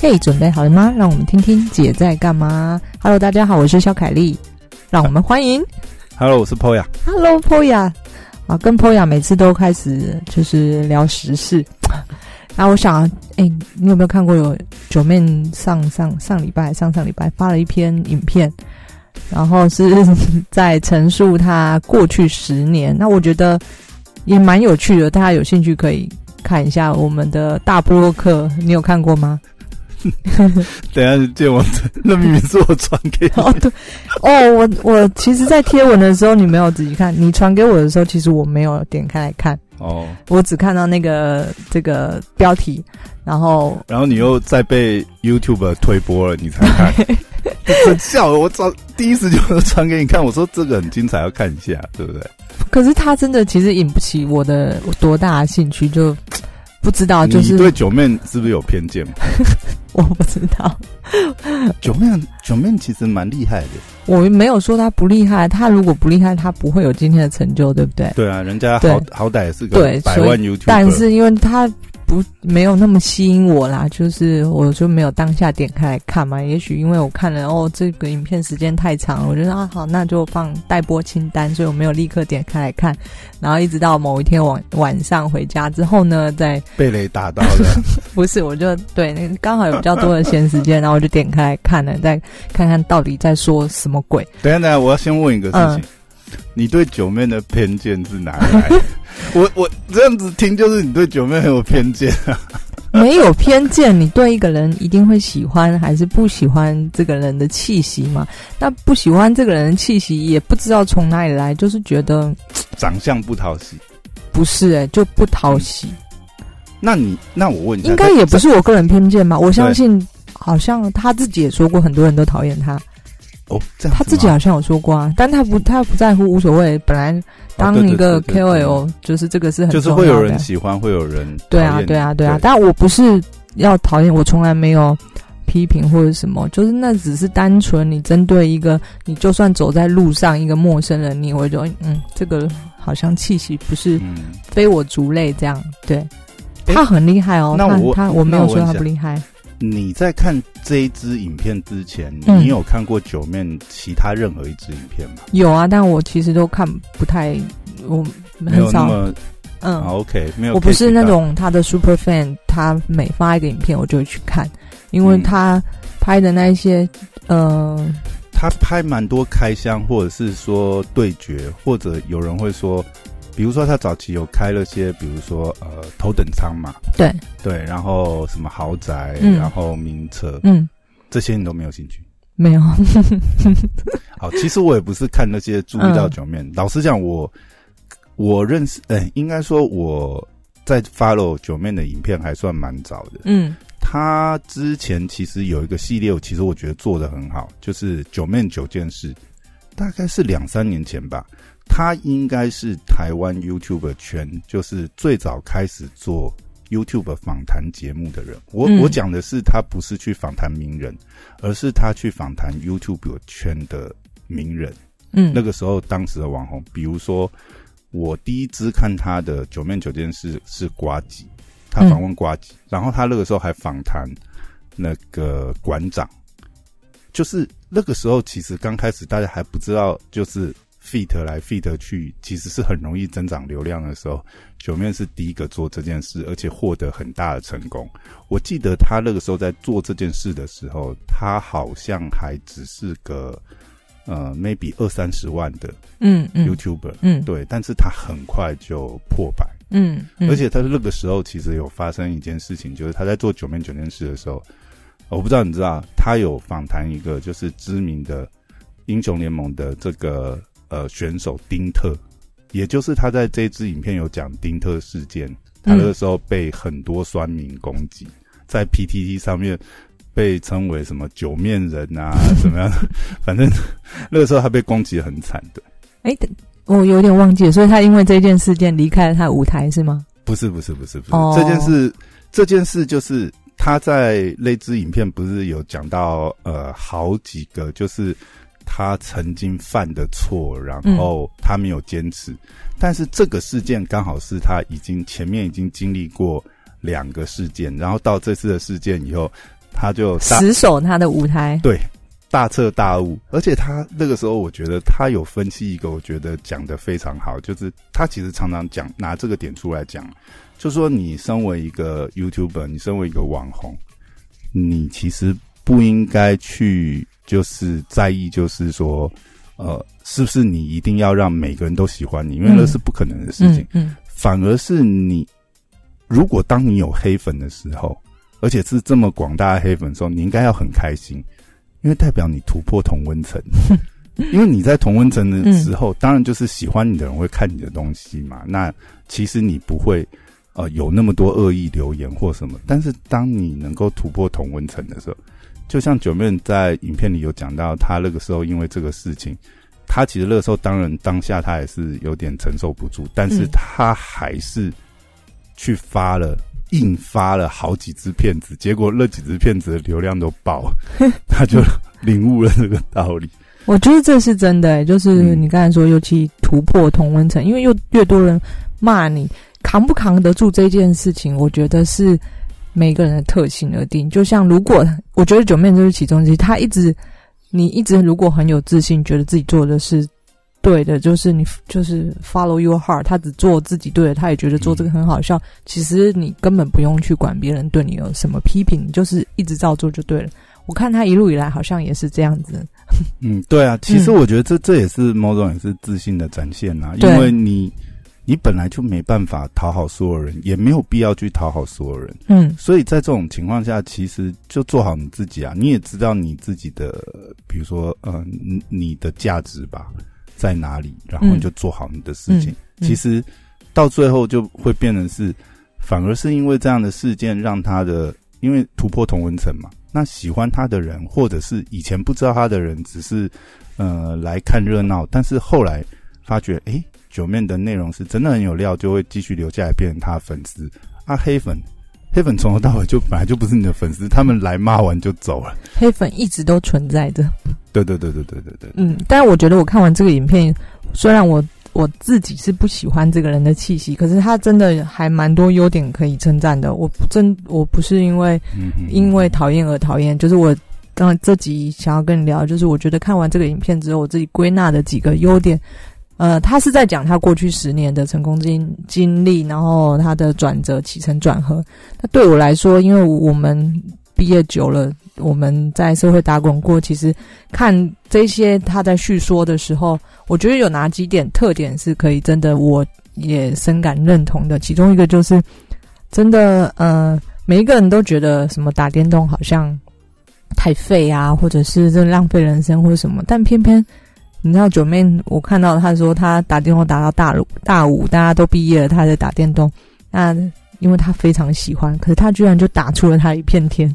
嘿，准备好了吗？让我们听听姐在干嘛。Hello，大家好，我是肖凯丽，让我们欢迎。Hello，我是 Poya。Hello，Poya。啊，跟 Poya 每次都开始就是聊时事。啊，我想，哎、你有没有看过有九面上上上礼拜、上上礼拜发了一篇影片，然后是 在陈述他过去十年。那我觉得也蛮有趣的，大家有兴趣可以看一下我们的大波洛克，你有看过吗？等一下见我，那明明是我传给你。哦，对，哦，我我其实，在贴文的时候你没有仔细看，你传给我的时候，其实我没有点开来看，哦，我只看到那个这个标题，然后然后你又再被 YouTube 推播了，你才看，真笑！我早第一时间就传给你看，我说这个很精彩，要看一下，对不对？可是他真的其实引不起我的多大的兴趣，就不知道，就是你对九妹是不是有偏见？我不知道，九妹，九妹其实蛮厉害的。我没有说他不厉害，他如果不厉害，他不会有今天的成就，对不对？对啊，人家好好歹也是个对，百万 YouTube，但是因为他不没有那么吸引我啦，就是我就没有当下点开来看嘛。也许因为我看了哦，这个影片时间太长了，我觉得啊好，那就放待播清单，所以我没有立刻点开来看。然后一直到某一天晚晚上回家之后呢，再被雷打到了。不是我就对那个刚好有比较多的闲时间，然后我就点开来看了，再看看到底在说什么鬼。等一下，等一下，我要先问一个事情：嗯你对九妹的偏见是哪里来的？我我这样子听，就是你对九妹很有偏见啊。没有偏见，你对一个人一定会喜欢还是不喜欢这个人的气息嘛？那不喜欢这个人的气息，也不知道从哪里来，就是觉得长相不讨喜。不是哎、就不讨喜。那你那我问一下，应该也不是是我个人偏见吧？我相信，好像他自己也说过，很多人都讨厌他。哦，这样他自己好像有说过啊，但他不，他不在乎，无所谓。本来当一个 KOL，就是这个是很就是会有人喜欢，会有人对啊，对啊，对啊。对但我不是要讨厌，我从来没有批评或者什么，就是那只是单纯你针对一个，你就算走在路上一个陌生人，你会觉得嗯，这个好像气息不是嗯，非我族类这样。对，他很厉害哦，那我他他我没有说他不厉害。你在看这一支影片之前，嗯你有看过九面其他任何一支影片吗？有啊，但我其实都看不太，我很少，嗯。啊 OK，没有。我不是那种他的 super fan，他每发一个影片我就会去看，因为嗯他拍的那一些，呃，他拍蛮多开箱，或者是说对决，或者有人会说，比如说他早期有开了些，比如说呃头等舱嘛，对，对，然后什么豪宅，嗯然后名车，嗯，这些你都没有兴趣。没有，好，其实我也不是看那些注意到嗯九面。老实讲，我我认识，哎、应该说我在 follow 九面的影片还算蛮早的。嗯他之前其实有一个系列，其实我觉得做的很好，就是九面九件事，大概是两三年前吧。他应该是台湾 YouTube 圈，就是最早开始做 YouTube 访谈节目的人。我、嗯我讲的是他不是去访谈名人，而是他去访谈 YouTube 圈的名人。嗯，那个时候当时的网红，比如说我第一支看他的九面九件事是瓜吉，他访问瓜吉，然后他那个时候还访谈那个馆长，就是那个时候其实刚开始大家还不知道，就是 fit 来 fit 去，其实是很容易增长流量的时候，九面是第一个做这件事，而且获得很大的成功。我记得他那个时候在做这件事的时候，他好像还只是个呃 maybe 二三十万的嗯嗯。YouTuber，、嗯。对，但是他很快就破百，嗯嗯，而且他那个时候其实有发生一件事情，就是他在做九面九件事的时候，我不知道你知道，他有访谈一个就是知名的英雄联盟的这个呃选手丁特，也就是他在这支影片有讲丁特事件，他那个时候被很多酸民攻击，在 PTT 上面。被称为什么九面人啊，怎么样？反正 那个时候他被攻击得很惨的。哎，等我有点忘记了，所以他因为这件事件离开了他的舞台是吗？不是不是不是不是，哦这件事这件事就是他在那支影片不是有讲到呃好几个就是他曾经犯的错，然后他没有坚持，但是这个事件刚好是他已经前面已经经历过两个事件，然后到这次的事件以后，他就死守他的舞台，对大彻大悟，而且他那个时候，我觉得他有分析一个，我觉得讲的非常好，就是他其实常常讲拿这个点出来讲，就说你身为一个 YouTuber，你身为一个网红，你其实不应该去就是在意，就是说呃，是不是你一定要让每个人都喜欢你，因为那是不可能的事情，嗯，反而是你如果当你有黑粉的时候。而且是这么广大的黑粉的时候，你应该要很开心，因为代表你突破同温层。因为你在同温层的时候，当然就是喜欢你的人会看你的东西嘛。那其实你不会呃有那么多恶意留言或什么。但是当你能够突破同温层的时候，就像九妹在影片里有讲到，他那个时候因为这个事情，他其实那个时候当然当下他也是有点承受不住，但是他还是去发了。印发了好几支片子，结果那几支片子的流量都爆，他就领悟了这个道理。我觉得这是真的，就是你刚才说，尤其突破同温层，因为又越多人骂你，扛不扛得住这件事情，我觉得是每个人的特性而定。就像如果我觉得九面就是其中之一，他一直你一直如果很有自信，觉得自己做的是。对的，就是你就是 follow your heart，他只做自己对的，他也觉得做这个很好笑。其实你根本不用去管别人对你有什么批评，就是一直照做就对了。我看他一路以来好像也是这样子。嗯，对啊，其实我觉得这这也是某种也是自信的展现啊，因为你你本来就没办法讨好所有人，也没有必要去讨好所有人。嗯，所以在这种情况下，其实就做好你自己啊，你也知道你自己的，比如说呃，你的价值吧。在哪里，然后你就做好你的事情。其实到最后就会变成是，反而是因为这样的事件，让他的因为突破同文层嘛，那喜欢他的人，或者是以前不知道他的人，只是呃来看热闹，但是后来发觉，哎，九面的内容是真的很有料，就会继续留下来变成他粉丝啊，黑粉。黑粉从头到尾就本来就不是你的粉丝，他们来骂完就走了。黑粉一直都存在着。对对对对对对对。嗯，但是我觉得我看完这个影片，虽然我我自己是不喜欢这个人的气息，可是他真的还蛮多优点可以称赞的。我真我不是因为因为讨厌而讨厌，就是我刚这集想要跟你聊，就是我觉得看完这个影片之后，我自己归纳的几个优点。呃，他是在讲他过去十年的成功经经历，然后他的转折起承转合。那对我来说，因为我们毕业久了，我们在社会打滚过，其实看这些他在叙说的时候，我觉得有哪几点特点是可以真的，我也深感认同的。其中一个就是，真的，呃，每一个人都觉得什么打电动好像太废啊，或者是这浪费人生或者什么，但偏偏。你知道九妹，我看到她说她打电话打到大大五，大家都毕业了，她在打电动。那因为她非常喜欢，可是她居然就打出了她一片天。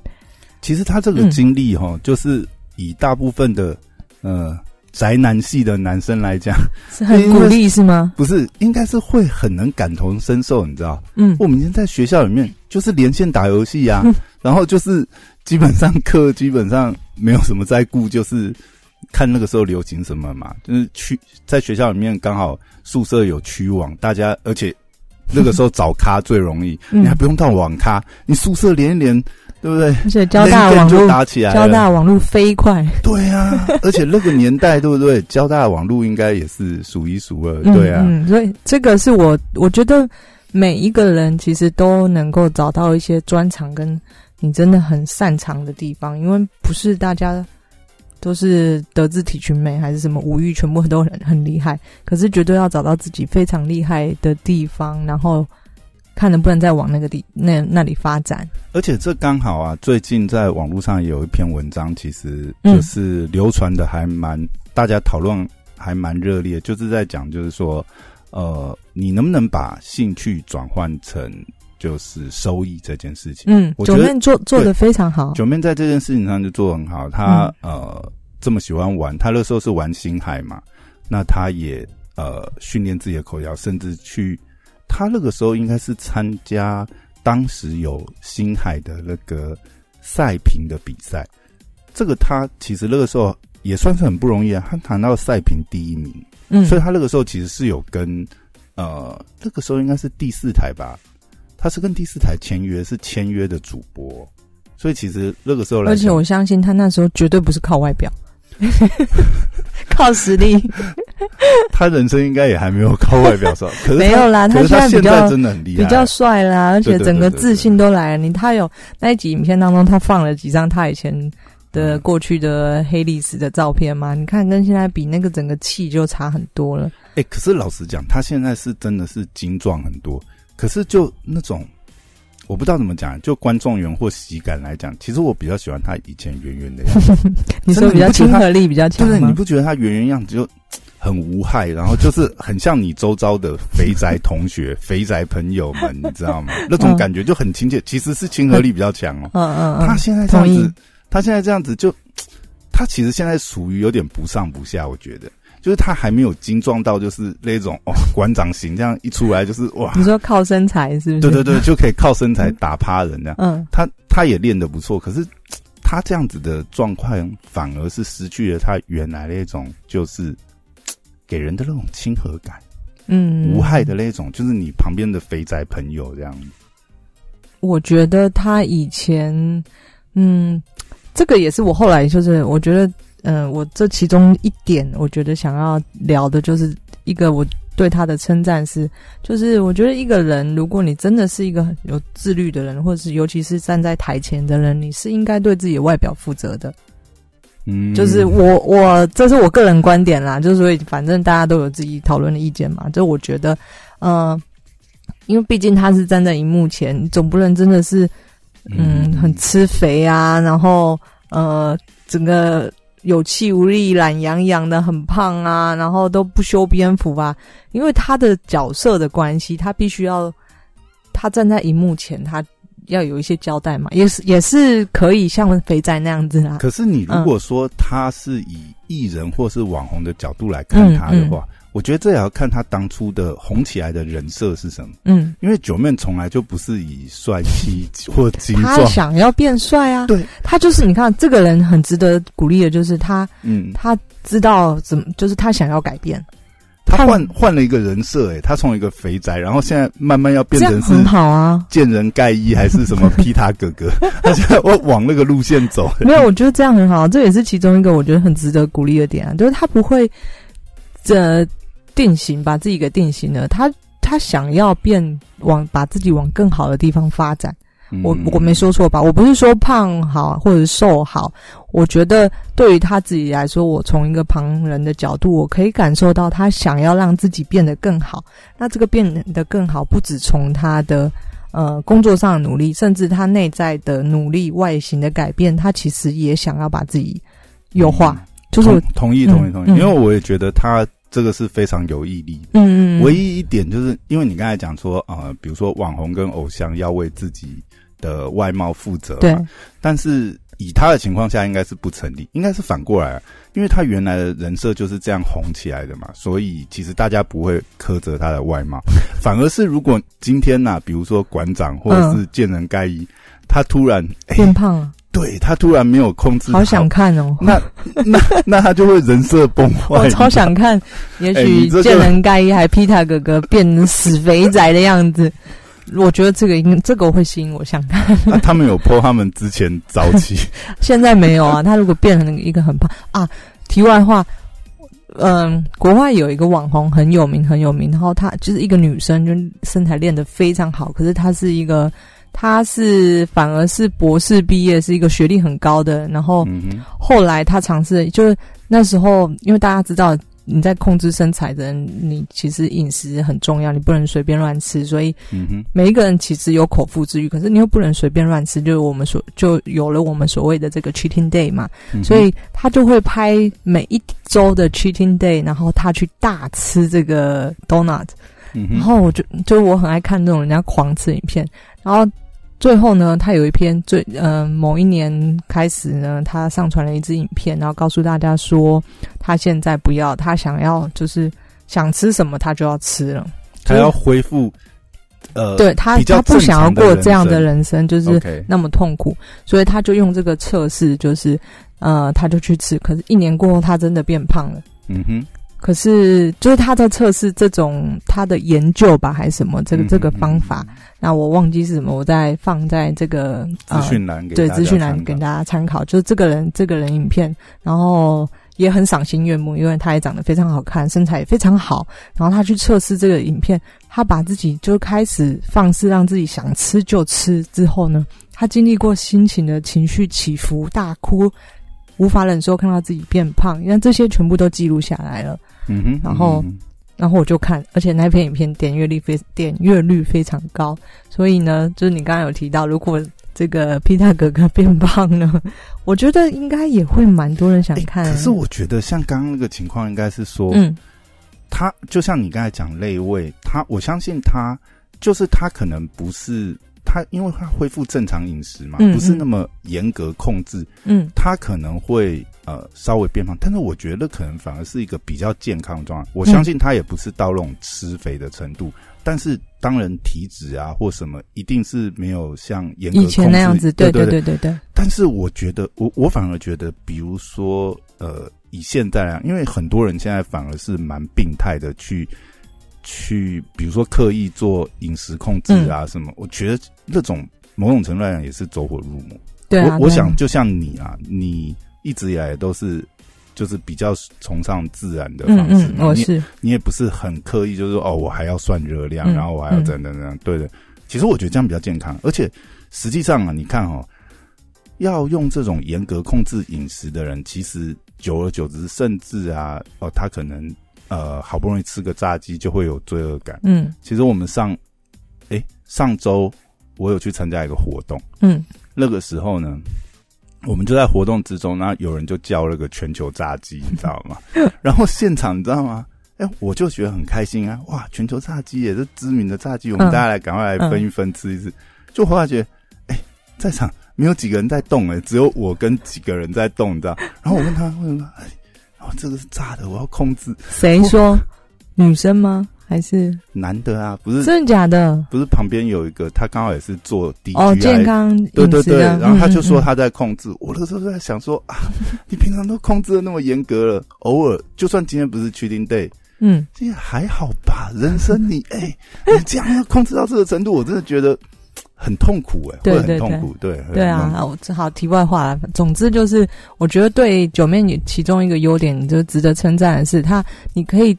其实她这个经历哈，就是以大部分的呃宅男系的男生来讲，是很鼓励是吗？不是，应该是会很能感同身受，你知道？嗯，我们以前在学校里面就是连线打游戏呀，然后就是基本上课基本上没有什么在顾，就是。看那个时候流行什么嘛，就是区在学校里面刚好宿舍有区网，大家而且那个时候找咖最容易，你还不用到网咖，你宿舍连一连，对不对？而且交大网络打起来，交大网络飞快。对啊，而且那个年代对不对？交大网络应该也是数一数二，对啊。嗯，所以这个是我我觉得每一个人其实都能够找到一些专长，跟你真的很擅长的地方，因为不是大家。都是德智体群美还是什么五育，全部都很很厉害。可是绝对要找到自己非常厉害的地方，然后看能不能再往那个地那那里发展。而且这刚好啊，最近在网络上有一篇文章，其实就是流传的还蛮，大家讨论还蛮热烈，就是在讲，就是说，呃，你能不能把兴趣转换成就是收益这件事情？嗯，九面做做的非常好，九妹在这件事情上就做很好。他呃。这么喜欢玩，他那时候是玩星海嘛？那他也呃训练自己的口条，甚至去他那个时候应该是参加当时有星海的那个赛评的比赛。这个他其实那个时候也算是很不容易啊，他谈到赛评第一名，嗯，所以他那个时候其实是有跟呃那个时候应该是第四台吧，他是跟第四台签约，是签约的主播。所以其实那个时候来讲，而且我相信他那时候绝对不是靠外表，靠实力。他人生应该也还没有靠外表上，可是没有啦，他现在比较真的很厉害，比较帅啦，而且整个自信都来了。你他有那一集影片当中，他放了几张他以前的过去的黑历史的照片嘛？你看跟现在比，那个整个气就差很多了。哎、可是老实讲，他现在是真的是精壮很多，可是就那种。我不知道怎么讲，就观众缘或喜感来讲，其实我比较喜欢他以前圆圆的样子。你说比较亲和力比较强就是你？不觉得他圆圆样子就很无害，然后就是很像你周遭的肥宅同学、肥宅朋友们，你知道吗？那种感觉就很亲切，其实是亲和力比较强哦。嗯嗯嗯，他现在这样子，他现在这样子就，他其实现在属于有点不上不下，我觉得。就是他还没有精壮到，就是那种哦，馆长型这样一出来就是哇，你说靠身材是不是？对对对，就可以靠身材打趴人这样。嗯，他他也练得不错，可是他这样子的状况反而是失去了他原来那种就是给人的那种亲和感、嗯，无害的那种，就是你旁边的肥宅朋友这样。我觉得他以前，嗯，这个也是我后来就是，我觉得，嗯、我这其中一点，我觉得想要聊的就是一个我对他的称赞是，就是我觉得一个人，如果你真的是一个很有自律的人，或者是尤其是站在台前的人，你是应该对自己的外表负责的。嗯，就是我我这是我个人观点啦，就是所以反正大家都有自己讨论的意见嘛。就我觉得，呃，因为毕竟他是站在荧幕前，总不能真的是嗯很吃肥啊，然后呃整个有气无力、懒洋洋的，很胖啊，然后都不修边幅啊。因为他的角色的关系，他必须要他站在荧幕前，他要有一些交代嘛，也是也是可以像肥仔那样子啊。可是你如果说他是以艺人或是网红的角度来看他的话，我觉得这也要看他当初的红起来的人设是什么。嗯，因为九面从来就不是以帅气或精他，想要变帅啊，对，他就是你看这个人很值得鼓励的，就是他嗯，他知道怎么，就是他想要改变，他换换了一个人设，哎，他从一个肥宅，然后现在慢慢要变成是很好啊。见人盖伊还是什么皮塔哥哥，他现在我往那个路线走，没有，我觉得这样很好，这也是其中一个我觉得很值得鼓励的点啊，就是他不会这定型，把自己给定型了，他他想要变往把自己往更好的地方发展。我嗯我没说错吧？我不是说胖好或者瘦好，我觉得对于他自己来说，我从一个旁人的角度，我可以感受到他想要让自己变得更好。那这个变得更好，不只从他的呃工作上的努力，甚至他内在的努力、外形的改变，他其实也想要把自己优化。就是同同意同意同意，因为我也觉得他这个是非常有毅力的。嗯嗯，唯一一点就是因为你刚才讲说啊、呃比如说网红跟偶像要为自己的外貌负责嘛，对，但是以他的情况下，应该是不成立，应该是反过来啊，因为他原来的人设就是这样红起来的嘛，所以其实大家不会苛责他的外貌，反而是如果今天呐、比如说馆长或者是见人盖伊，他突然哎、变胖了，对他突然没有控制，好想，看哦。那 那那他就会人设崩坏，我超想看，也许见人盖伊还皮塔哥哥变成死肥宅的样子，我觉得这个应这个会吸引我想看。那他们有 po 他们之前早期，现在没有啊，他如果变成一个很胖啊，题外话，嗯，国外有一个网红很有名很有名，然后她就是一个女生，就身材练得非常好，可是她是一个，她是反而是博士毕业，是一个学历很高的，然后后来他尝试，就是那时候因为大家知道。你在控制身材的人，你其实饮食很重要，你不能随便乱吃，所以每一个人其实有口腹之欲，可是你又不能随便乱吃，就是我们所就有了我们所谓的这个 cheating day 嘛，所以他就会拍每一周的 cheating day，然后他去大吃这个 donut，然后我就就我很爱看这种人家狂吃影片，然后最后呢，他有一篇最呃某一年开始呢，他上传了一支影片，然后告诉大家说他现在不要，他想要就是想吃什么他就要吃了，他要恢复，呃，对他他不想要过这样的人人生，就是那么痛苦，所以他就用这个测试，就是呃，他就去吃，可是，一年过后，他真的变胖了。嗯哼，可是就是他在测试这种他的研究吧，还是什么这个嗯这个方法，那我忘记是什么，我再放在这个资讯栏给对资讯栏给大家参考，就是这个人这个人影片，然后也很赏心悦目，因为他也长得非常好看，身材也非常好。然后他去测试这个影片，他把自己就开始放肆，让自己想吃就吃。之后呢，他经历过心情的情绪起伏，大哭，无法忍受看到自己变胖，因为这些全部都记录下来了。嗯哼，然后嗯然后我就看，而且那篇影片点阅率非点阅率非常高，所以呢，就是你刚刚有提到，如果这个皮塔哥哥变胖了，我觉得应该也会蛮多人想诶看。可是我觉得像刚刚那个情况，应该是说，嗯。他就像你刚才讲类位，他我相信他就是他可能不是他，因为他恢复正常饮食嘛，嗯不是那么严格控制，嗯。他可能会呃稍微变胖，但是我觉得可能反而是一个比较健康的状态。我相信他也不是到那种吃肥的程度，但是当然体脂啊或什么一定是没有像严格以前那样子，对对对对对对，但是我觉得，我我反而觉得，比如说，呃，以现在啊，因为很多人现在反而是蛮病态的去去，比如说刻意做饮食控制啊什么，我觉得那种某种程度来讲也是走火入魔。对啊，我想就像你啊，你一直以来都是就是比较崇尚自然的嗯方式嘛，嗯，我你是。你也不是很刻意，就是说哦，我还要算热量，嗯然后我还要怎样怎样，对的。其实我觉得这样比较健康，而且实际上啊，你看哦，要用这种严格控制饮食的人，其实久而久之，甚至啊，哦，他可能呃好不容易吃个炸鸡就会有罪恶感。嗯。其实我们上，诶，上周我有去参加一个活动，嗯。那个时候呢，我们就在活动之中，然后有人就叫了个全球炸鸡，你知道吗？然后现场你知道吗？哎、我就觉得很开心啊！哇，全球炸鸡也是知名的炸鸡，我们嗯大家来赶快来分一分吃一吃。就后来觉得，哎、在场没有几个人在动、哎，只有我跟几个人在动，你知道？然后我问他，为什么？哎，哦，这个是炸的，我要控制。谁说女生吗？还是男的啊，不是真的假的？不是旁边有一个，他刚好也是做 DGI 哦，健康饮对对对，然后他就说他在控制，我那时候在想说啊，你平常都控制的那么严格了，偶尔就算今天不是 cheating day，嗯这也还好吧？人生你 哎、你这样要控制到这个程度，我真的觉得很痛苦哎、会对对很痛苦，对对啊，我只好题外话了。总之就是，我觉得对九妹你其中一个优点，你就值得称赞的是，她你可以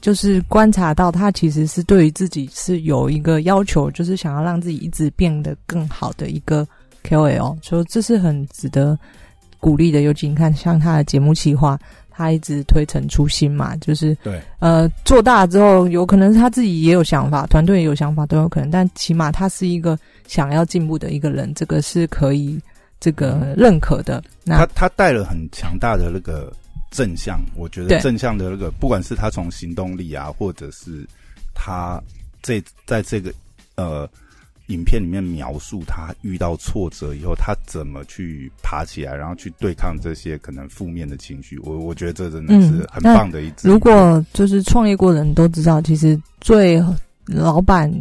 就是观察到，他其实是对于自己是有一个要求，就是想要让自己一直变得更好的一个 KOL，所以这是很值得鼓励的。尤其你看，像他的节目企划，他一直推陈出新嘛，就是对呃，做大之后，有可能是他自己也有想法，团队也有想法都有可能，但起码他是一个想要进步的一个人，这个是可以这个认可的。那他他带了很强大的那个正向，我觉得正向的那个，不管是他从行动力啊，或者是他这在这个呃影片里面描述他遇到挫折以后，他怎么去爬起来，然后去对抗这些可能负面的情绪，我我觉得这真的是嗯很棒的一支。如果就是创业过的人都知道，其实最老板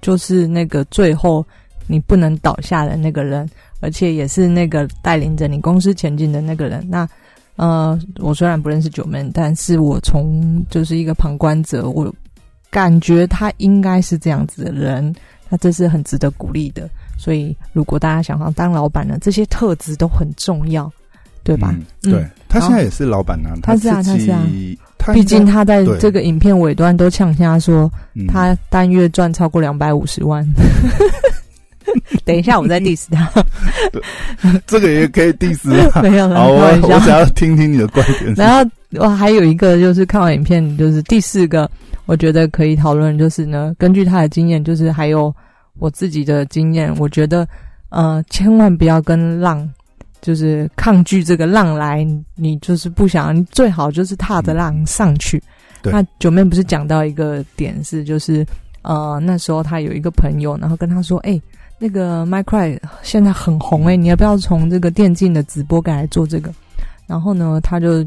就是那个最后你不能倒下的那个人，而且也是那个带领着你公司前进的那个人。那呃，我虽然不认识九门，但是我从就是一个旁观者，我感觉他应该是这样子的人，他这是很值得鼓励的。所以，如果大家想要当老板呢，这些特质都很重要，对吧？嗯、对他现在也是老板啊，他是啊他是啊他毕竟他在这个影片尾端都呛下说，嗯他单月赚超过两百五十万。等一下，我再 diss 他，这个也可以 diss 啊。没有了，好，我。我想要听听你的观点。然后我还有一个就是看完影片，就是第四个，我觉得可以讨论，就是呢，根据他的经验，就是还有我自己的经验，我觉得呃，千万不要跟浪，就是抗拒这个浪来，你就是不想，你最好就是踏着浪上去。对那九妹不是讲到一个点是，就是呃，那时候他有一个朋友，然后跟他说，哎、那个 Minecraft 现在很红哎、你要不要从这个电竞的直播改来做这个？然后呢，他就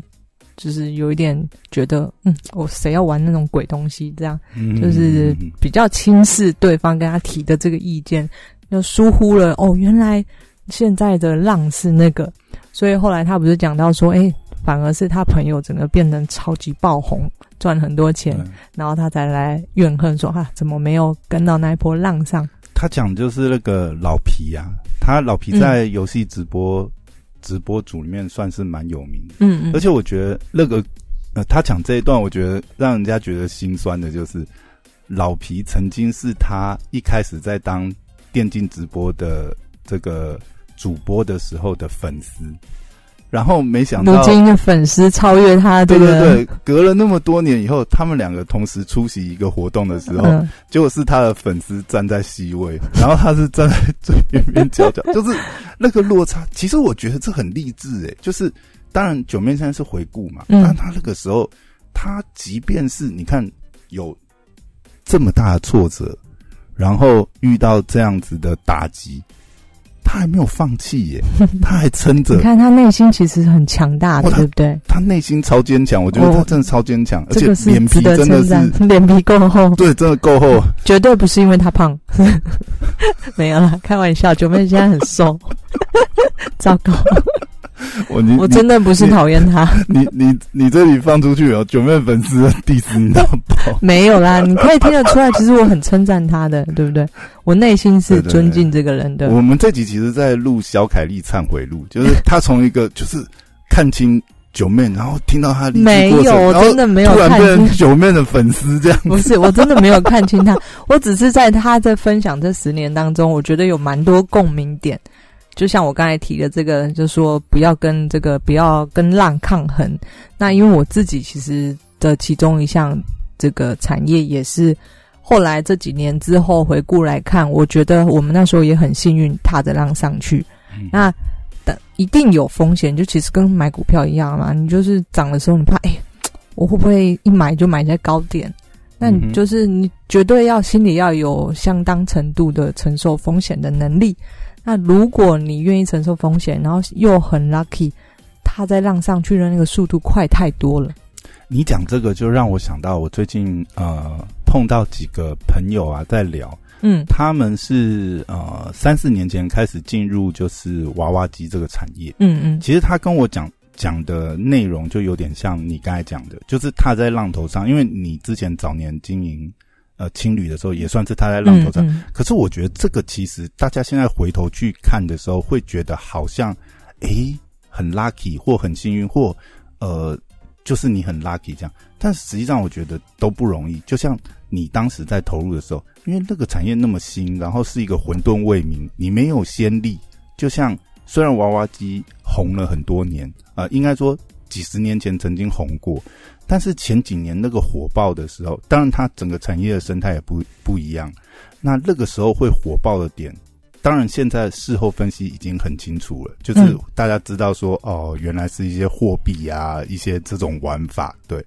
就是有一点觉得，嗯，我谁要玩那种鬼东西？这样嗯就是比较轻视对方跟他提的这个意见，就疏忽了哦，原来现在的浪是那个，所以后来他不是讲到说，哎、反而是他朋友整个变成超级爆红，赚很多钱，然后他才来怨恨说哈，怎么没有跟到那一波浪上？他讲就是那个老皮呀，他老皮在游戏直播直播组里面算是蛮有名的，嗯嗯，而且我觉得那个呃，他讲这一段，我觉得让人家觉得心酸的，就是老皮曾经是他一开始在当电竞直播的这个主播的时候的粉丝。然后没想到，如今的粉丝超越他。对对对，隔了那么多年以后，他们两个同时出席一个活动的时候，结果是他的粉丝站在 C 位，然后他是站在最边边角角，就是那个落差。其实我觉得这很励志诶，就是当然九面山是回顾嘛，但他那个时候，他即便是你看有这么大的挫折，然后遇到这样子的打击。他还没有放弃耶，他还撑着。你看他内心其实很强大的，对不对？他内心超坚强，我觉得他真的超坚强，而且脸皮真的是脸皮够厚。对，真的够厚，绝对不是因为他胖，没有啦，开玩笑。九妹现在很瘦，糟糕。我我真的不是讨厌他，你你你这里放出去哦，九妹粉丝第四你到爆，没有啦，你可以听得出来，其实我很称赞他的，对不对？我内心是尊敬这个人的。我们这集其实，在录小凯丽忏悔录，就是他从一个就是看清九妹，然后听到他没有，我真的没有看清九妹的粉丝这样。不是，我真的没有看清他，我只是在他在分享这十年当中，我觉得有蛮多共鸣点。就像我刚才提的这个，就说不要跟这个不要跟浪抗衡。那因为我自己其实的其中一项这个产业也是后来这几年之后回顾来看，我觉得我们那时候也很幸运踏着浪上去。那但一定有风险，就其实跟买股票一样嘛。你就是涨的时候，你怕哎，我会不会一买就买在高点？那你就是你绝对要心里要有相当程度的承受风险的能力。那如果你愿意承受风险，然后又很 lucky，他在浪上去的那个速度快太多了。你讲这个就让我想到，我最近呃碰到几个朋友啊，在聊，嗯，他们是呃三四年前开始进入就是娃娃机这个产业，嗯嗯，其实他跟我讲讲的内容就有点像你刚才讲的，就是他在浪头上，因为你之前早年经营。呃，青旅的时候也算是他在浪头上，可是我觉得这个其实大家现在回头去看的时候，会觉得好像，诶，很 lucky 或很幸运或呃，就是你很 lucky 这样。但实际上我觉得都不容易。就像你当时在投入的时候，因为那个产业那么新，然后是一个混沌未明，你没有先例。就像虽然娃娃机红了很多年，呃，应该说几十年前曾经红过。但是前几年那个火爆的时候，当然它整个产业的生态也不不一样。那那个时候会火爆的点，当然现在事后分析已经很清楚了，就是大家知道说哦，原来是一些货币啊，一些这种玩法。对，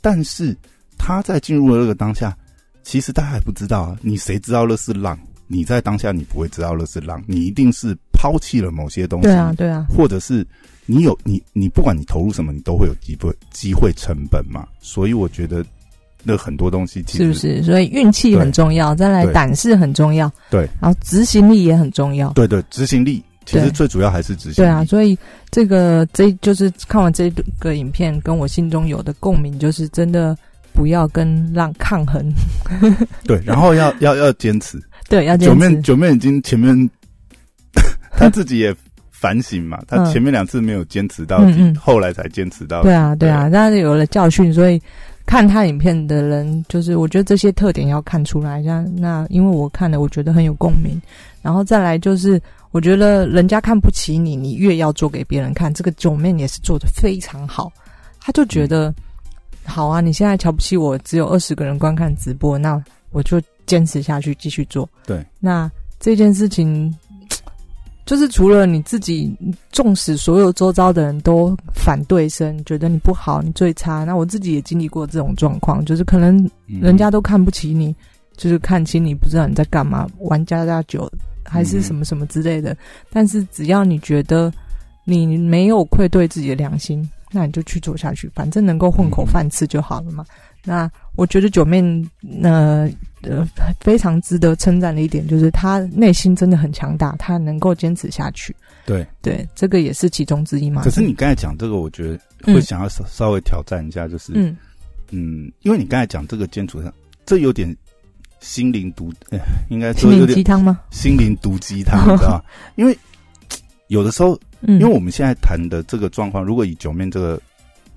但是他在进入了那个当下，其实大家还不知道啊。你谁知道那是浪？你在当下你不会知道那是浪，你一定是抛弃了某些东西。对啊，对啊，或者是。你有你你不管你投入什么，你都会有机会机会成本嘛。所以我觉得那很多东西是不是？所以运气很重要，再来胆识很重要，对，然后执行力也很重要。对对，执行力其实最主要还是执行。对啊，所以这个这就是看完这个影片，跟我心中有的共鸣，就是真的不要跟浪抗衡。对，然后要要要坚持。对，要坚持九面九面已经前面 他自己也。反省嘛，他前面两次没有坚持到底，后来才坚持到。对啊，对啊，但是有了教训，所以看他影片的人，就是我觉得这些特点要看出来。像那，因为我看了，我觉得很有共鸣。然后再来就是，我觉得人家看不起你，你越要做给别人看。这个九面也是做的非常好，他就觉得好啊，你现在瞧不起我，只有二十个人观看直播，那我就坚持下去，继续做。对，那这件事情。就是除了你自己，纵使所有周遭的人都反对声，觉得你不好，你最差。那我自己也经历过这种状况，就是可能人家都看不起你，就是看清你不知道你在干嘛，玩家家酒还是什么什么之类的。但是只要你觉得你没有愧对自己的良心，那你就去做下去，反正能够混口饭吃就好了嘛。那我觉得九妹，呃，呃非常值得称赞的一点，就是他内心真的很强大，他能够坚持下去。对对，这个也是其中之一嘛。可是你刚才讲这个，我觉得会想要稍稍微挑战一下，就是嗯嗯，因为你刚才讲这个坚持上，这有点心灵毒，呃应该说有点鸡汤吗？心灵毒鸡汤，你知道吗？因为有的时候，嗯，因为我们现在谈的这个状况，如果以九面这个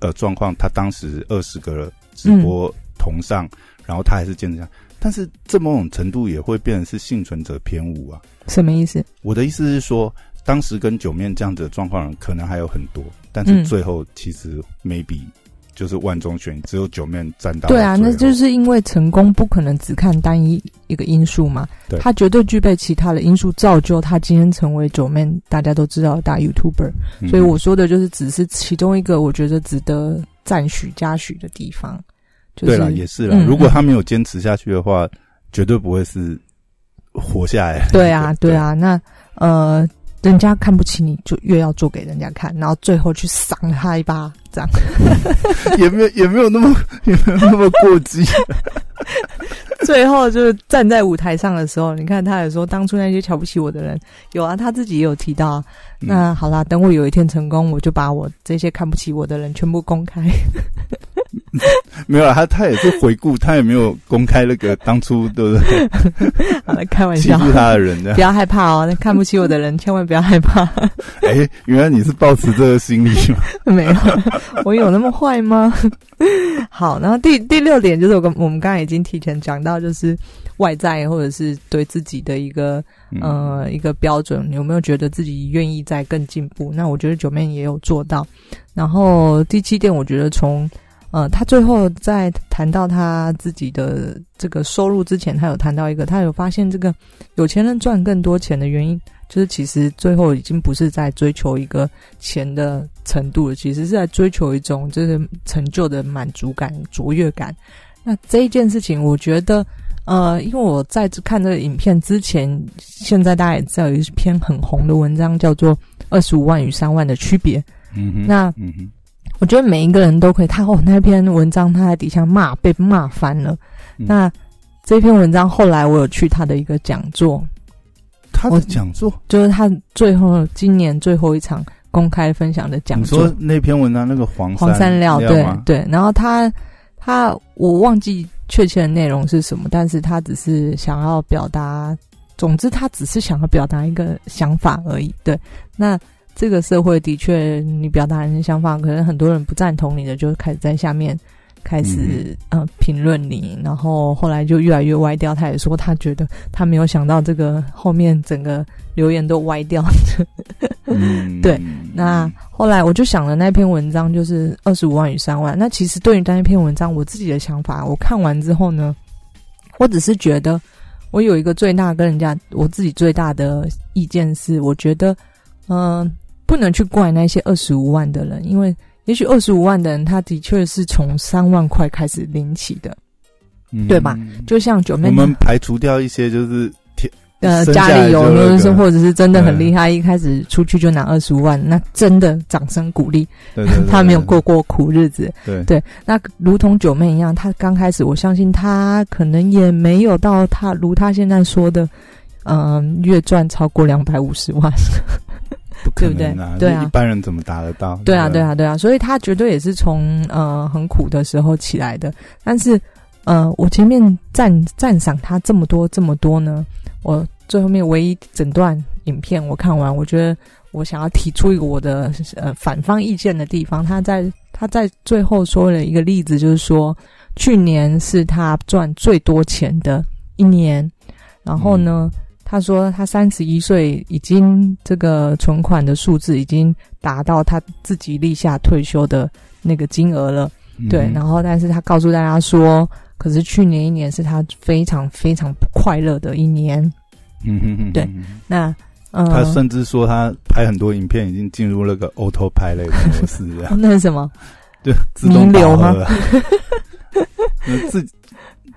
呃状况，他当时二十个直播同上，然后他还是坚持下，但是这某种程度也会变成是幸存者偏误啊。什么意思？我的意思是说，当时跟九面这样子的状况，可能还有很多，但嗯是最后其实 maybe 就是万中选一，只有九面占到对啊，那就是因为成功不可能只看单一一个因素嘛，对他绝对具备其他的因素，造就他今天成为九面大家都知道的大 YouTuber。嗯所以我说的就是只是其中一个我觉得值得赞许嘉许的地方。就是、对了，也是了。嗯如果他没有坚持下去的话，绝对不会是活下来。对啊，对，啊，那呃，人家看不起你，就越要做给人家看，然后最后去赏他一巴掌。也没有也没有那么 也没有那么过激。最后就是站在舞台上的时候，你看他也说，当初那些瞧不起我的人，有啊，他自己也有提到啊。嗯那好啦，等我有一天成功，我就把我这些看不起我的人全部公开。没有啦，他他也是回顾，他也没有公开那个当初对不对 好了，开玩笑，欺负他的人这样不。要害怕哦。那看不起我的人，千万不要害怕。哎，原来你是抱持这个心理吗？没有，我有那么坏吗？好，然后第第六点就是我跟我们刚才已经提前讲到，就是外在或者是对自己的一个嗯呃一个标准，有没有觉得自己愿意再更进步？那我觉得九妹也有做到。然后第七点，我觉得从呃他最后在谈到他自己的这个收入之前，他有谈到一个，他有发现这个有钱人赚更多钱的原因，就是其实最后已经不是在追求一个钱的程度了，其实是在追求一种就是成就的满足感、卓越感。那这一件事情，我觉得。呃，因为我在看这个影片之前，现在大家也知道有一篇很红的文章，叫做《二十五万与三万的区别》。嗯哼，那嗯哼，我觉得每一个人都可以，他哦那篇文章他在底下骂，被骂翻了。嗯那这篇文章后来我有去他的一个讲座，他的讲座，就是他最后今年最后一场公开分享的讲你座说，那篇文章那个黄黄山料，对？对。然后他他我忘记确切的内容是什么，但是他只是想要表达，总之他只是想要表达一个想法而已。对，那这个社会的确，你表达人的想法，可能很多人不赞同你的，就开始在下面。开始呃评论你，然后后来就越来越歪掉。他也说他觉得他没有想到这个后面整个留言都歪掉。嗯，对那后来我就想了那篇文章，就是二十五万与三万。那其实对于那一篇文章，我自己的想法，我看完之后呢，我只是觉得我有一个最大跟人家我自己最大的意见是，我觉得嗯、呃不能去怪那些二十五万的人，因为也许二十五万的人他的确是从三万块开始领起的，嗯对吧？就像九妹我们排除掉一些就是天呃，家里有或者是真的很嗯厉害，一开始出去就拿二十五万，那真的掌声鼓励。对对 对他没有过过苦日子，对对。那如同九妹一样，她刚开始，我相信她可能也没有到她如她现在说的，嗯、月赚超过两百五十万。不可对不对对啊一般人怎么达得到？对啊，对啊，对啊，所以他绝对也是从呃很苦的时候起来的。但是呃，我前面赞赞赏他这么多这么多呢，我最后面唯一整段影片我看完，我觉得我想要提出一个我的呃反方意见的地方。他在他在最后说了一个例子，就是说去年是他赚最多钱的一年，然后呢。他说，他三十一岁，已经这个存款的数字已经达到他自己立下退休的那个金额了。嗯对，然后但是他告诉大家说，可是去年一年是他非常非常不快乐的一年。嗯嗯嗯，对那呃，他甚至说他拍很多影片已经进入那个 auto 拍类的模式，那是什么？对自动流吗 自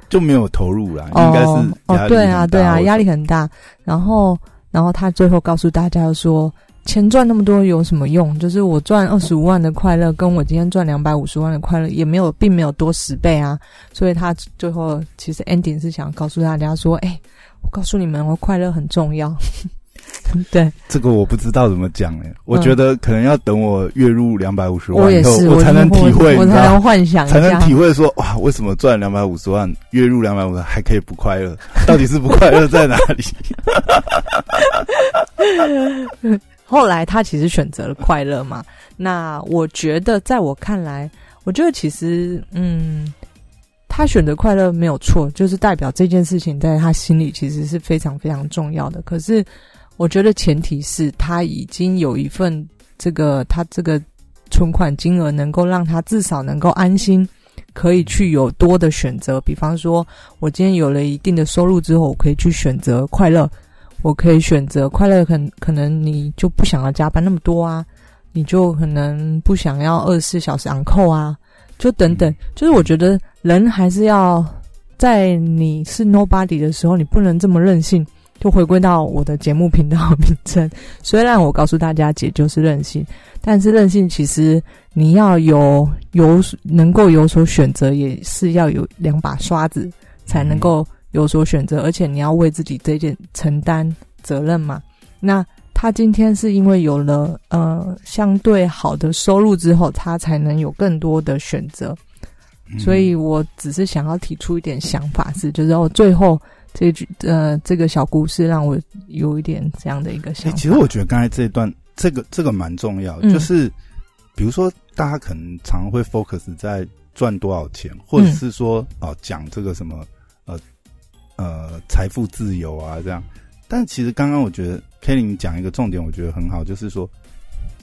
就没有投入啦，哦应该是哦，对啊，对啊，压力很大。然后，然后他最后告诉大家说，钱赚那么多有什么用？就是我赚二十五万的快乐，跟我今天赚两百五十万的快乐也没有，并没有多十倍啊。所以他最后其实 ending 是想告诉大家说：“哎，我告诉你们，我快乐很重要。” 对，这个我不知道怎么讲哎，我觉得可能要等我月入两百五十万以后，我才能体会，我才能幻想，才能体会说哇，为什么赚两百五十万，月入两百五十还可以不快乐？到底是不快乐在哪里？后来他其实选择了快乐嘛？那我觉得，在我看来，我觉得其实，嗯，他选择快乐没有错，就是代表这件事情在他心里其实是非常非常重要的。可是。我觉得前提是他已经有一份这个他这个存款金额，能够让他至少能够安心，可以去有多的选择。比方说，我今天有了一定的收入之后，我可以去选择快乐，我可以选择快乐。可可能你就不想要加班那么多啊，你就可能不想要二十四小时昂扣啊，就等等。就是我觉得人还是要在你是 nobody 的时候，你不能这么任性。就回归到我的节目频道名称。虽然我告诉大家，姐就是任性，但是任性其实你要有有能够有所选择，也是要有两把刷子才能够有所选择，而且你要为自己这件承担责任嘛。那他今天是因为有了呃相对好的收入之后，他才能有更多的选择。所以我只是想要提出一点想法，是就是哦，最后。这句呃，这个小故事让我有一点这样的一个想法。其实我觉得刚才这一段，这个这个蛮重要，就是比如说大家可能常会 focus 在赚多少钱，或者是说哦讲这个什么呃呃财富自由啊这样。但其实刚刚我觉得 Kelly 讲一个重点，我觉得很好，就是说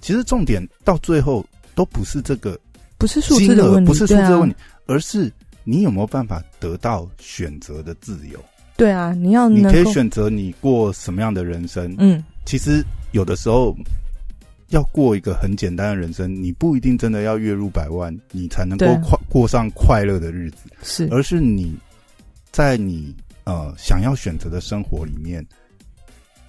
其实重点到最后都不是这个，不是数字的问题，不是数字的问题，而是你有没有办法得到选择的自由。对啊，你要你可以选择你过什么样的人生。嗯，其实有的时候要过一个很简单的人生，你不一定真的要月入百万，你才能够快过上快乐的日子。是，而是你在你呃想要选择的生活里面，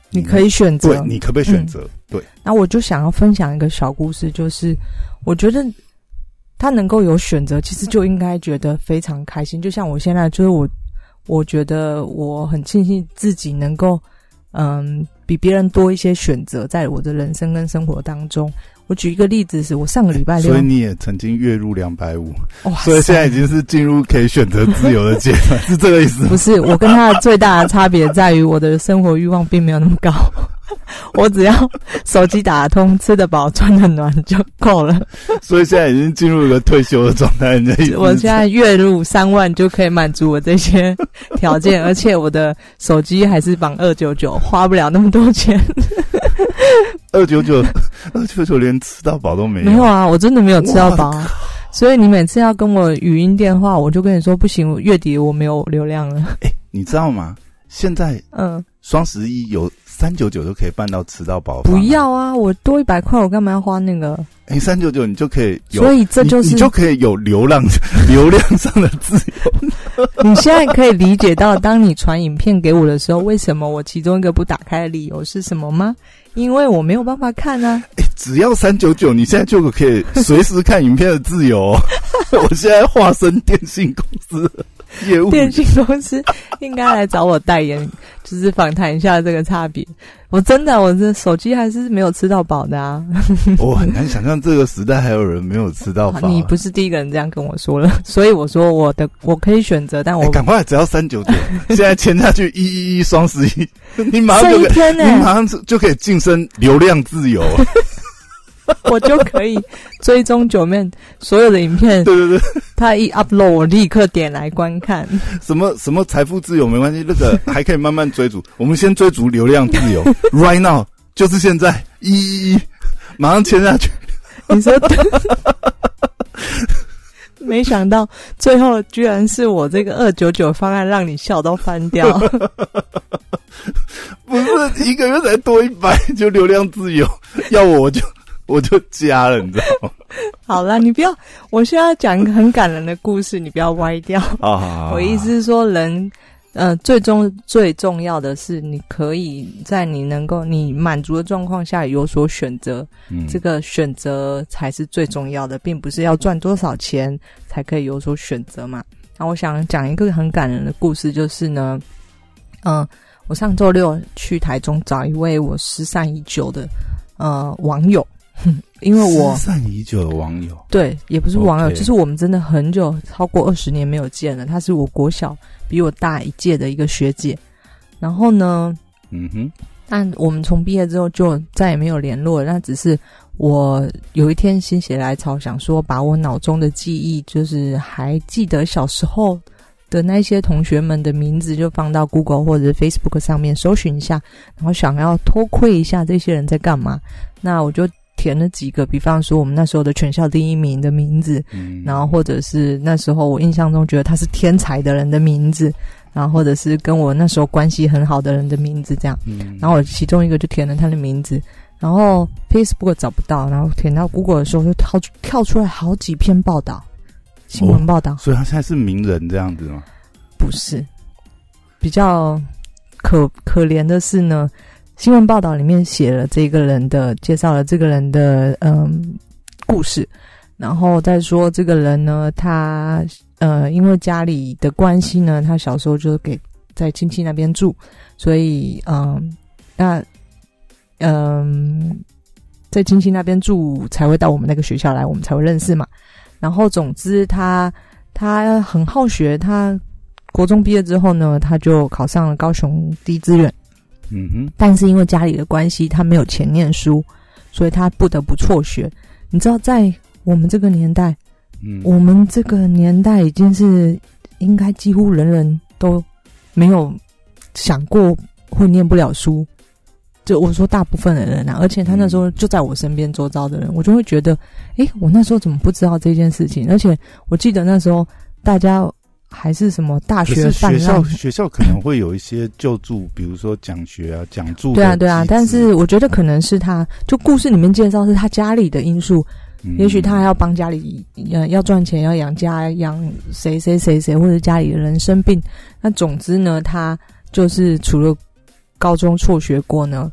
你可以选择，你可不可以选择？对。那我就想要分享一个小故事，就是我觉得他能够有选择，其实就应该觉得非常开心。就像我现在，就是我。我觉得我很庆幸自己能够，嗯，比别人多一些选择，在我的人生跟生活当中。我举一个例子，是我上个礼拜六，所以你也曾经月入两百五，所以现在已经是进入可以选择自由的阶段，是这个意思？不是，我跟他的最大的差别在于，我的生活欲望并没有那么高。我只要手机打得通、吃得饱、穿得暖就够了。所以现在已经进入一个退休的状态。我现在月入三万就可以满足我这些条件，而且我的手机还是绑二九九，花不了那么多钱。二九九，二九九连吃到饱都没有。没有啊，我真的没有吃到饱。所以你每次要跟我语音电话，我就跟你说不行，月底我没有流量了。哎，你知道吗？现在嗯，双十一有。三九九就可以办到吃到饱。不要啊！我多一百块，我干嘛要花那个？哎，三九九你就可以有，所以这就是你就可以有流量、流量上的自由。你现在可以理解到，当你传影片给我的时候，为什么我其中一个不打开的理由是什么吗？因为我没有办法看啊。哎，只要三九九，你现在就可以随时看影片的自由。我现在化身电信公司。业务电信公司应该来找我代言，就是访谈一下这个差别。我真的，我这手机还是没有吃到饱的啊！我很难想象这个时代还有人没有吃到饱。你不是第一个人这样跟我说了，所以我说我的我可以选择，但我赶快只要三九九，现在签下去一一一双十一，你马上就可以，你马上就可以晋升流量自由。我就可以追踪九面所有的影片。对对对，他一 upload，我立刻点来观看。什么什么财富自由没关系，那个 还可以慢慢追逐。我们先追逐流量自由，right now 就是现在，一一马上签下去。你说，没想到最后居然是我这个二九九方案让你笑到翻掉。不是一个月才多一百就流量自由，要我就。我就加了，你知道吗？好了，你不要。我现在讲一个很感人的故事，你不要歪掉。啊，我意思是说，人呃，最终最重要的是，你可以在你能够你满足的状况下有所选择，嗯，这个选择才是最重要的，并不是要赚多少钱才可以有所选择嘛。那我想讲一个很感人的故事，就是呢，嗯，我上周六去台中找一位我失散已久的呃网友，因为我失散已久的网友，对，也不是网友就是我们真的很久，超过二十年没有见了。她是我国小比我大一届的一个学姐，然后呢，嗯哼，但我们从毕业之后就再也没有联络了。那只是我有一天心血来潮，想说把我脑中的记忆，就是还记得小时候的那些同学们的名字，就放到 Google 或者 Facebook 上面搜寻一下，然后想要偷窥一下这些人在干嘛。那我就填了几个，比方说我们那时候的全校第一名的名字，嗯，然后或者是那时候我印象中觉得他是天才的人的名字，然后或者是跟我那时候关系很好的人的名字这样。嗯，然后我其中一个就填了他的名字，然后 Facebook 找不到，然后填到 Google 的时候就跳出跳出来好几篇报道，新闻报道、所以他现在是名人这样子吗？不是，比较可可怜的是呢，新闻报道里面写了这个人的介绍了这个人的嗯故事，然后再说这个人呢，他呃因为家里的关系呢，他小时候就给在亲戚那边住，所以嗯那嗯在亲戚那边住才会到我们那个学校来，我们才会认识嘛。然后总之他他很好学，他国中毕业之后呢，他就考上了高雄第一志愿。嗯哼，但是因为家里的关系，他没有钱念书，所以他不得不辍学。你知道，在我们这个年代，嗯，我们这个年代已经是应该几乎人人都没有想过会念不了书。就我说大部分的人啊，而且他那时候就在我身边周遭的人，我就会觉得，诶，我那时候怎么不知道这件事情？而且我记得那时候大家还是什么大学学校，学校可能会有一些救助，比如说奖学啊、奖助对啊，对啊，但是我觉得可能是他，就故事里面介绍是他家里的因素，嗯也许他还要帮家里呃要赚钱，要养家，养谁谁谁谁，或者家里的人生病。那总之呢，他就是除了高中辍学过呢，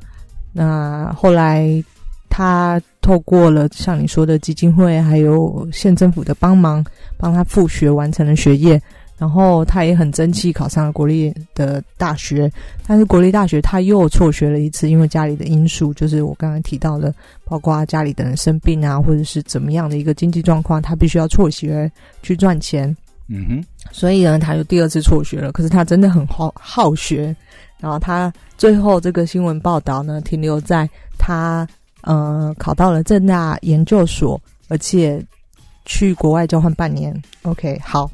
那后来他透过了像你说的基金会，还有县政府的帮忙，帮他复学完成了学业。然后他也很争气，考上了国立的大学。但是国立大学他又辍学了一次，因为家里的因素，就是我刚刚提到的，包括家里的人生病啊，或者是怎么样的一个经济状况，他必须要辍学去赚钱。嗯哼，所以呢，他就第二次辍学了。可是他真的很好好学，然后他最后这个新闻报道呢，停留在他呃考到了正大研究所，而且去国外交换半年。OK，好，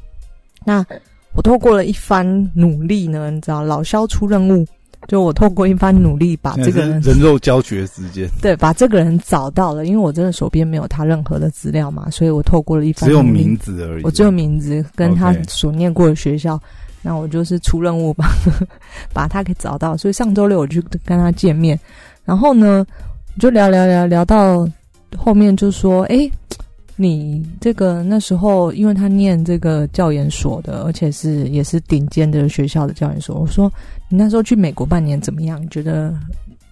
那我透过了一番努力呢，你知道老肖出任务，就我透过一番努力把这个人人肉教学时间，对把这个人找到了，因为我真的手边没有他任何的资料嘛，所以我透过了一番只有名字而已。我只有名字跟他所念过的学校，那我就是出任务吧 把他给找到。所以上周六我去跟他见面，然后呢就聊聊聊聊到后面就说，诶，你这个那时候因为他念这个教研所的，而且是也是顶尖的学校的教研所，我说你那时候去美国半年怎么样？你觉得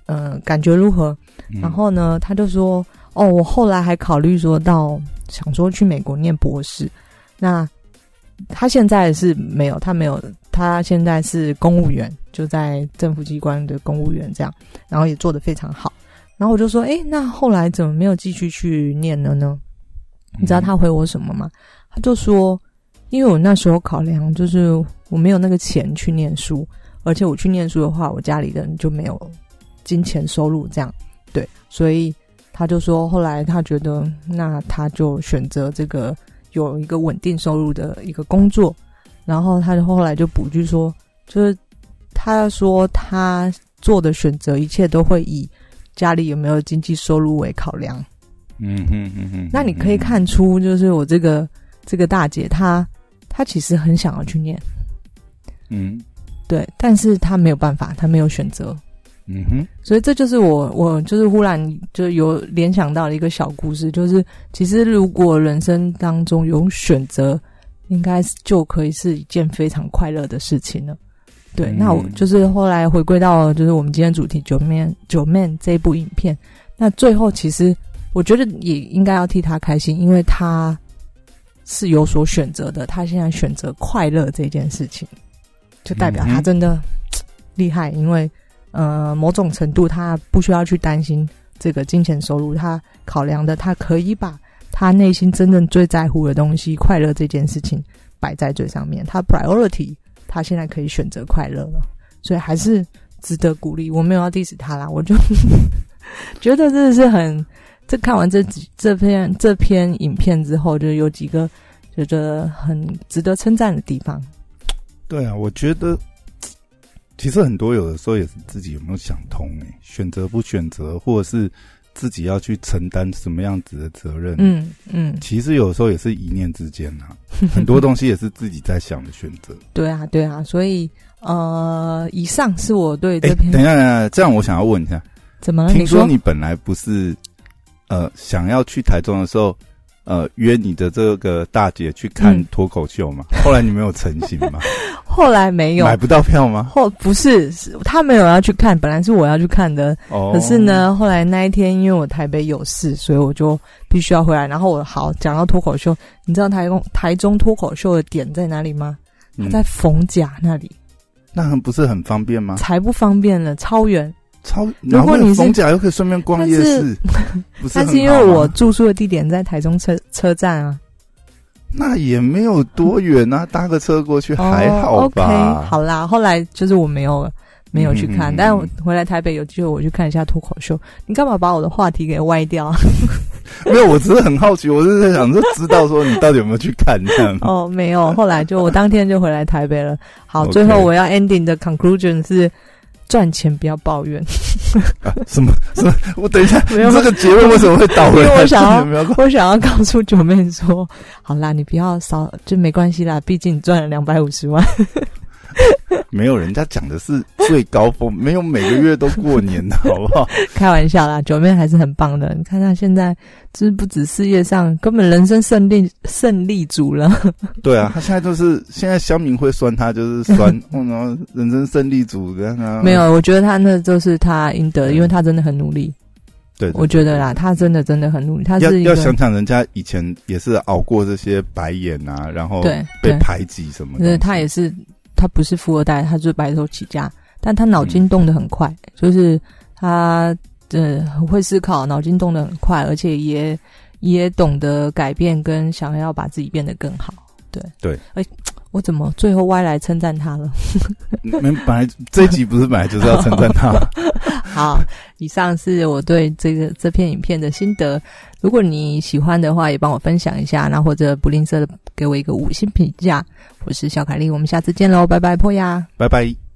呃感觉如何？嗯然后呢，他就说：“哦，我后来还考虑说到想说去美国念博士。那他现在是没有，他没有，他现在是公务员，就在政府机关的公务员这样，然后也做得非常好。然后我就说：，诶，那后来怎么没有继续去念了呢？你知道他回我什么吗？他就说：，因为我那时候考量就是我没有那个钱去念书，而且我去念书的话，我家里人就没有金钱收入这样。”对，所以他就说，后来他觉得，那他就选择这个有一个稳定收入的一个工作，然后他就后来就补句说，就是他说他做的选择，一切都会以家里有没有经济收入为考量。嗯哼嗯哼，那你可以看出，就是我这个这个大姐，她她其实很想要去念，嗯。对，但是她没有办法，她没有选择，嗯哼。所以这就是我我就是忽然就有联想到了一个小故事，就是其实如果人生当中有选择，应该是就可以是一件非常快乐的事情了。对，嗯。那我就是后来回归到就是我们今天主题《九面九面》这一部影片。那最后其实我觉得也应该要替他开心，因为他是有所选择的。他现在选择快乐这件事情，就代表他真的厉害。因为呃，某种程度他不需要去担心这个金钱收入，他考量的他可以把他内心真正最在乎的东西——快乐这件事情摆在最上面。他 priority，他现在可以选择快乐了，所以还是值得鼓励。我没有要 diss 他啦，我就觉得真的是很。这看完这几这篇这篇影片之后，就有几个觉得很值得称赞的地方。对啊，我觉得其实很多有的时候也是自己有没有想通诶、选择不选择，或者是自己要去承担什么样子的责任。，嗯嗯，其实有时候也是一念之间啊，很多东西也是自己在想的选择。对啊对啊，所以呃，以上是我对哎、这篇、等一下，等一下，这样我想要问一下，怎么了？听说说你本来不是呃想要去台中的时候，呃约你的这个大姐去看嗯脱口秀嘛？后来你没有成型吗？后来没有买不到票吗？后不是是他没有要去看，本来是我要去看的，哦，可是，呢，后来那一天因为我台北有事，所以我就必须要回来。然后我好讲到脱口秀，你知道台中台中脱口秀的点在哪里吗？它嗯在逢甲那里，那很不是很方便吗？才不方便呢，超远。超，如果你是逢甲又可以顺便逛夜市？但是因为我住宿的地点在台中车车站啊，那也没有多远啊，搭个车过去还好？OK，好啦，后来就是我没有没有去看，但我回来台北有机会我去看一下脱口秀。你干嘛把我的话题给歪掉？没有，我只是很好奇，我是在想说，知道说你到底有没有去看这样？哦，没有，后来就我当天就回来台北了。好最后我要 ending 的 conclusion 是赚钱不要抱怨，啊、什么？什么？我等一下，没有这个结论为什么会倒回因为来？我想要我想要告诉九妹说，好啦，你不要少就没关系啦，毕竟你赚了两百五十万。没有，人家讲的是最高峰，没有每个月都过年的好不好？开玩笑啦，九妹还是很棒的。你看她现在，就是不止事业上，根本人生胜利胜利组了。对啊，他现在就是现在乡民会酸他，就是酸，哦，然后人生胜利组这样啊。没有，我觉得他那就是他应得的，因为他真的很努力。对，对我觉得啦，他真的真的很努力。他要是要想想人家以前也是熬过这些白眼啊，然后被排挤什么的。就是他也是，他不是富二代，他就是白手起家，但他脑筋动得很快，就是他呃很会思考，脑筋动得很快，而且也也懂得改变，跟想要把自己变得更好。对对，哎，我怎么最后歪来称赞他了？没本来这一集不是本来就是要称赞他，好，以上是我对这个这篇影片的心得。如果你喜欢的话，也帮我分享一下，然后或者不吝啬的给我一个五星评价。我是小凯丽，我们下次见喽，拜拜，破呀。拜拜。